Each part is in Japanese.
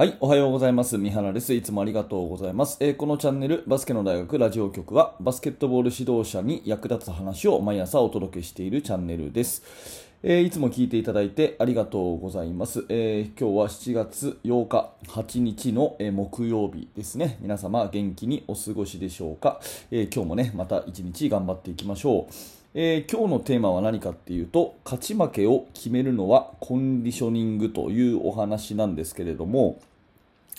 はい、おはようございます。三原です。いつもありがとうございます。えーこのチャンネル、バスケの大学ラジオ局は、バスケットボール指導者に役立つ話を毎朝お届けしているチャンネルです。えーいつも聞いていただいてありがとうございます。えー今日は7月8日、8日の、え木曜日ですね。皆様元気にお過ごしでしょうか？え今日もね、また一日頑張っていきましょう。えー今日のテーマは何かっていうと勝ち負けを決めるのはコンディショニングというお話なんですけれども、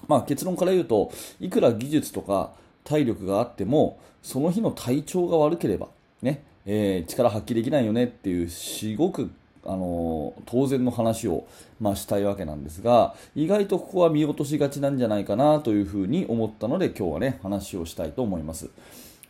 まあ、結論から言うといくら技術とか体力があってもその日の体調が悪ければ、ねえー力発揮できないよねっていうすごくあのー当然の話を、まあ、したいわけなんですが意外とここは見落としがちなんじゃないかなというふうに思ったので今日はね話をしたいと思います。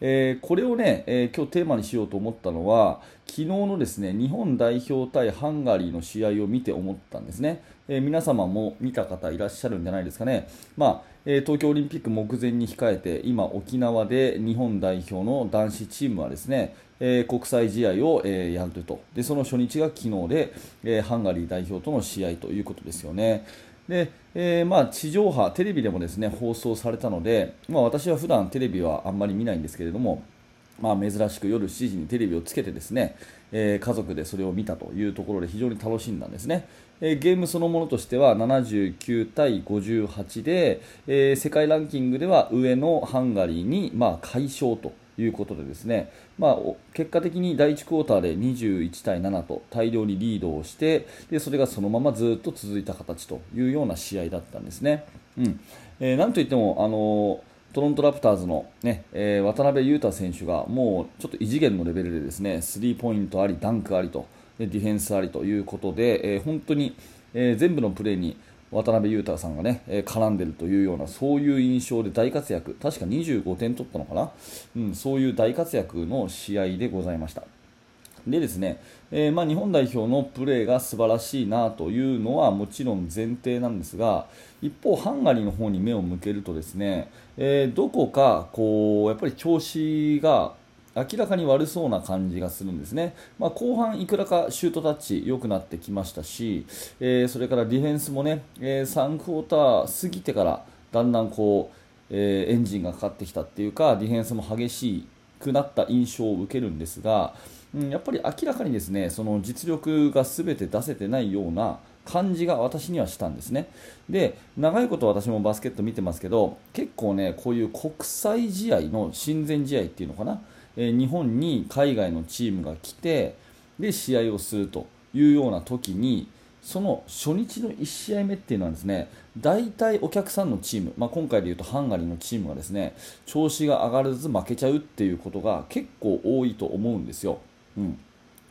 えーこれをね、えー今日テーマにしようと思ったのは昨日のですね日本代表対ハンガリーの試合を見て思ったんですね、えー皆様も見た方いらっしゃるんじゃないですかね、まあえ東京オリンピック目前に控えて今、沖縄で日本代表の男子チームはですね、え国際試合を、えやると。でその初日が昨日で、えハンガリー代表との試合ということですよね。でえーまあ、地上波、テレビでもですね放送されたので、まあ、私は普段テレビはあんまり見ないんですけれども、まあ、珍しく夜7時にテレビをつけてですね、えー家族でそれを見たというところで非常に楽しんだんですね、えーゲームそのものとしては79対58で、えー世界ランキングでは上のハンガリーに、まあ、快勝ということでですね、まあ、結果的に第1クォーターで21対7と大量にリードをしてでそれがそのままずっと続いた形というような試合だったんですね。うんえーなんといってもあのトロントラプターズの、ねえー渡辺裕太選手がもうちょっと異次元のレベルでですねスリーポイントあり、ダンクありとでディフェンスありということで、えー本当に、え全部のプレーに渡辺裕太さんがね、え絡んでるというようなそういう印象で大活躍確か25点取ったのかな、うん、そういう大活躍の試合でございました。でですね、えーまあ、日本代表のプレーが素晴らしいなというのはもちろん前提なんですが一方、ハンガリーの方に目を向けるとですね、えーどこかこうやっぱり調子が明らかに悪そうな感じがするんですね、まあ、後半、いくらかシュートタッチ良くなってきましたし、えーそれからディフェンスもね、えー3クォーター過ぎてからだんだんこう、えーエンジンがかかってきたっていうかディフェンスも激しくなった印象を受けるんですが、うん、やっぱり明らかにですねその実力が全て出せてないような感じが私にはしたんですね。で長いこと私もバスケット見てますけど結構ねこういう国際試合の親善試合っていうのかな、え日本に海外のチームが来てで試合をするというような時にその初日の1試合目っていうのはですね大体お客さんのチーム、まあ、今回でいうとハンガリーのチームがですね調子が上がらず負けちゃうっていうことが結構多いと思うんですよ。うん。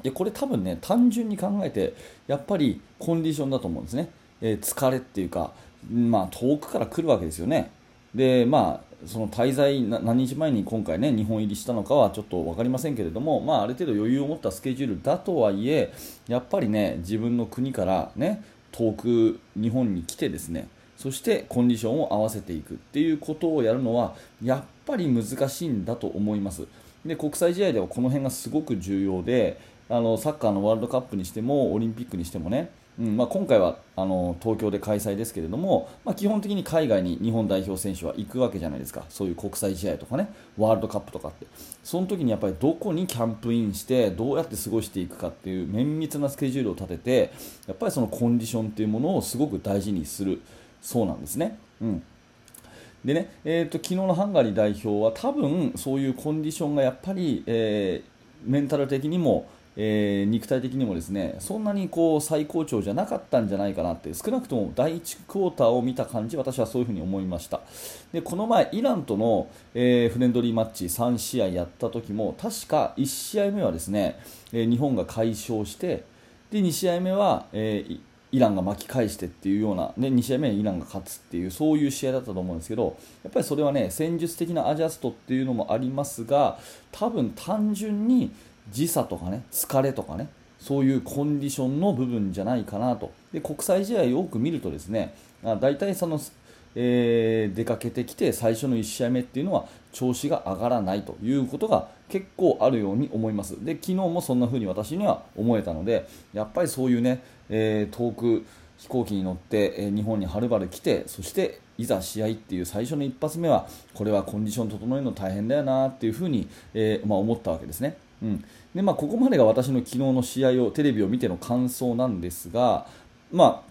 でこれ多分ね単純に考えてやっぱりコンディションだと思うんですね、えー疲れっていうか、まあ、遠くから来るわけですよね。でまあその滞在何日前に今回ね日本入りしたのかはちょっと分かりませんけれども、まあ、ある程度余裕を持ったスケジュールだとはいえやっぱりね自分の国からね遠く日本に来てですねそしてコンディションを合わせていくっていうことをやるのはやっぱり難しいんだと思います。で国際試合ではこの辺がすごく重要であのサッカーのワールドカップにしてもオリンピックにしてもね、うんまあ、今回はあの東京で開催ですけれども、まあ、基本的に海外に日本代表選手は行くわけじゃないですか。そういう国際試合とかねワールドカップとかって。その時にやっぱりどこにキャンプインしてどうやって過ごしていくかっていう綿密なスケジュールを立ててやっぱりそのコンディションっていうものをすごく大事にする。そうなんですね。うん。でね、えー、と昨日のハンガリー代表は多分そういうコンディションがやっぱり、えーメンタル的にも、えー肉体的にもですねそんなにこう最高潮じゃなかったんじゃないかなって少なくとも第1クォーターを見た感じ私はそういうふに思いました。でこの前イランとの、えーフレンドリーマッチ3試合やった時も確か1試合目はですね、えー日本が快勝してで2試合目は、えーイランが巻き返してっていうような、ね、2試合目にイランが勝つっていうそういう試合だったと思うんですけどやっぱりそれはね戦術的なアジャストっていうのもありますが多分単純に時差とかね疲れとかねそういうコンディションの部分じゃないかなとで国際試合を多く見るとですね大体そのえー出かけてきて最初の1試合目っていうのは調子が上がらないということが結構あるように思いますで昨日もそんな風に私には思えたのでやっぱりそういうね、えー遠く飛行機に乗って、え日本にはるばる来てそしていざ試合っていう最初の一発目はこれはコンディション整えるの大変だよなっていうふうに、え、まあ、思ったわけですね。うん。でまあ、ここまでが私の昨日の試合をテレビを見ての感想なんですが、まあ、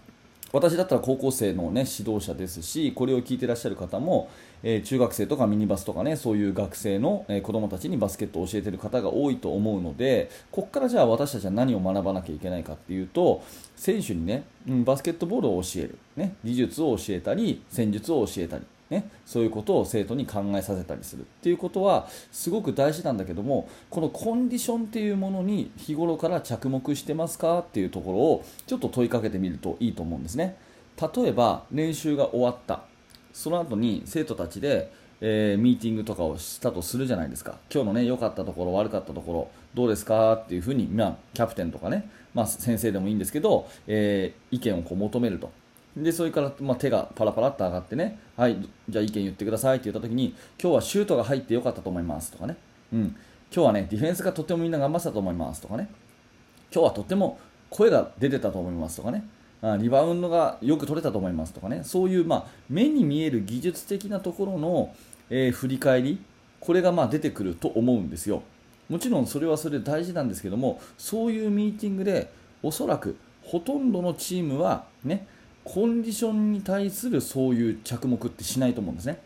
私だったら高校生の、ね、指導者ですしこれを聞いてらっしゃる方も、えー、中学生とかミニバスとかねそういう学生の、えー、子どもたちにバスケットを教えている方が多いと思うのでここからじゃあ私たちは何を学ばなきゃいけないかっていうと選手にね、うん、バスケットボールを教える、ね、技術を教えたり戦術を教えたり。ね、そういうことを生徒に考えさせたりするっていうことはすごく大事なんだけどもこのコンディションっていうものに日頃から着目してますかっていうところをちょっと問いかけてみるといいと思うんですね。例えば練習が終わった。その後に生徒たちで、えー、ミーティングとかをしたとするじゃないですか。今日のね良かったところ悪かったところどうですかっていうふうに、まあ、キャプテンとかね、まあ、先生でもいいんですけど、えー、意見をこう求めると。でそれから、まあ、手がパラパラっと上がってね、はい、じゃあ意見言ってくださいって言った時に、今日はシュートが入ってよかったと思いますとかね、うん、今日はね、ディフェンスがとてもみんな頑張ってたと思いますとかね、今日はとても声が出てたと思いますとかね、あリバウンドがよく取れたと思いますとかね、そういう、まあ、目に見える技術的なところの、えー、振り返り、これがまあ出てくると思うんですよ。もちろんそれはそれで大事なんですけども、そういうミーティングで、おそらくほとんどのチームはね、コンディションに対するそういう着目ってしないと思うんですね。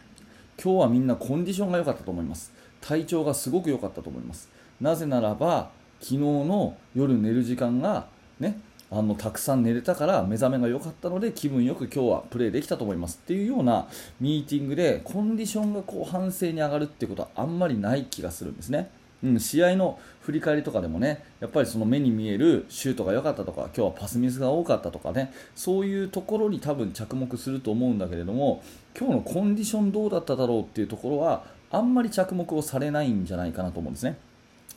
今日はみんなコンディションが良かったと思います。体調がすごく良かったと思います。なぜならば昨日の夜寝る時間がねあのたくさん寝れたから目覚めが良かったので気分よく今日はプレーできたと思います。っていうようなミーティングでコンディションがこう反省に上がるってことはあんまりない気がするんですね。うん、試合の振り返りとかでもねやっぱりその目に見えるシュートが良かったとか今日はパスミスが多かったとかねそういうところに多分着目すると思うんだけれども今日のコンディションどうだっただろうっていうところはあんまり着目をされないんじゃないかなと思うんですね。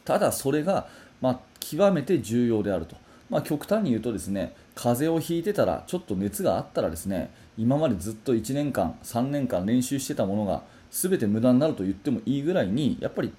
ただそれが、まあ、極めて重要であると、まあ、極端に言うとですね風邪をひいてたらちょっと熱があったらですね今までずっと1年間3年間練習してたものが全て無駄になると言ってもいいぐらいにやっぱり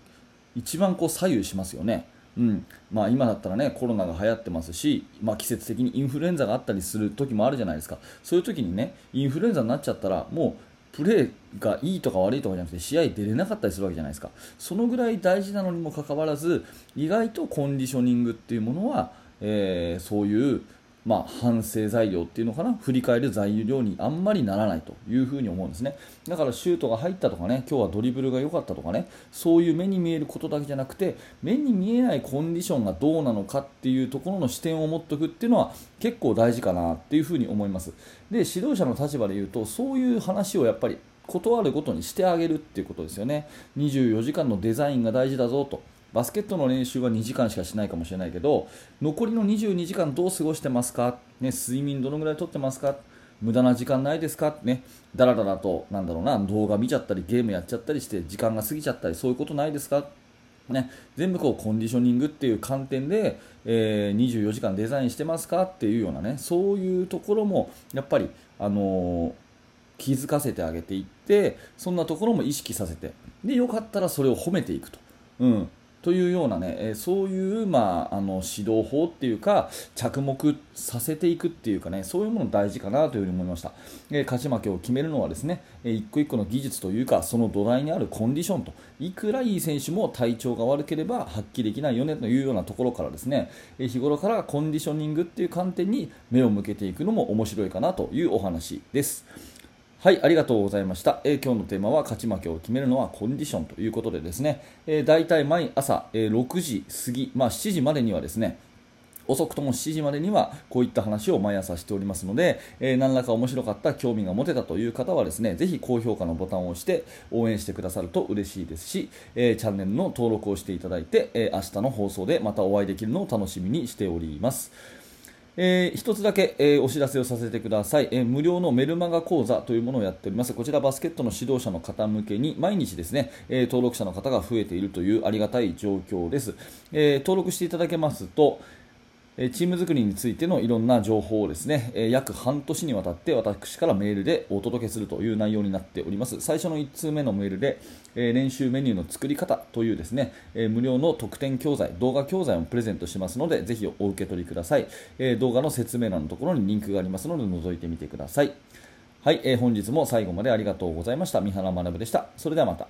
一番こう左右しますよね。うん。まあ、今だったらねコロナが流行ってますし、まあ、季節的にインフルエンザがあったりする時もあるじゃないですか。そういう時にねインフルエンザになっちゃったらもうプレーがいいとか悪いとかじゃなくて試合出れなかったりするわけじゃないですか。そのぐらい大事なのにもかかわらず意外とコンディショニングっていうものは、えー、そういうまあ、反省材料っていうのかな？振り返る材料にあんまりならないというふに思うんですね。だからシュートが入ったとかね今日はドリブルが良かったとかねそういう目に見えることだけじゃなくて目に見えないコンディションがどうなのかっていうところの視点を持っておくっていうのは結構大事かなっていうふに思います。で指導者の立場で言うとそういう話をやっぱり断るごとにしてあげるっていうことですよね。24時間のデザインが大事だぞと。バスケットの練習は2時間しかしないかもしれないけど残りの22時間どう過ごしてますか、ね、睡眠どのぐらいとってますか？無駄な時間ないですか？ね、だらだらとなんだろうな動画見ちゃったりゲームやっちゃったりして時間が過ぎちゃったりそういうことないですか？ね、全部こうコンディショニングっていう観点で、えー、24時間デザインしてますか？っていうようなねそういうところもやっぱり、あのー、気づかせてあげていってそんなところも意識させてでよかったらそれを褒めていくと、うん、というようなね、えそういう、まあ、あの指導法っていうか着目させていくっていうかねそういうもの大事かなというふに思いました、え勝ち負けを決めるのはですね、え一個一個の技術というかその土台にあるコンディションといくらいい選手も体調が悪ければ発揮できないよねというようなところからですね、え日頃からコンディショニングっていう観点に目を向けていくのも面白いかなというお話です。はい、ありがとうございました、えー、今日のテーマは勝ち負けを決めるのはコンディションということでですね、えー、大体毎朝、えー、6時過ぎ、まあ、7時までにはですね遅くとも7時までにはこういった話を毎朝しておりますので、えー、何らか面白かった興味が持てたという方はですねぜひ高評価のボタンを押して応援してくださると嬉しいですし、えー、チャンネルの登録をしていただいて、えー、明日の放送でまたお会いできるのを楽しみにしております。えー、一つだけ、えー、お知らせをさせてください、えー、無料のメルマガ講座というものをやっております。こちらバスケットの指導者の方向けに毎日ですね、え登録者の方が増えているというありがたい状況です、え登録していただけますとチーム作りについてのいろんな情報をですね、約半年にわたって私からメールでお届けするという内容になっております。最初の1通目のメールで、練習メニューの作り方というですね、無料の特典教材動画教材をプレゼントしますのでぜひお受け取りください、動画の説明欄のところにリンクがありますので覗いてみてください。はい、本日も最後までありがとうございました。三原学でした。それではまた。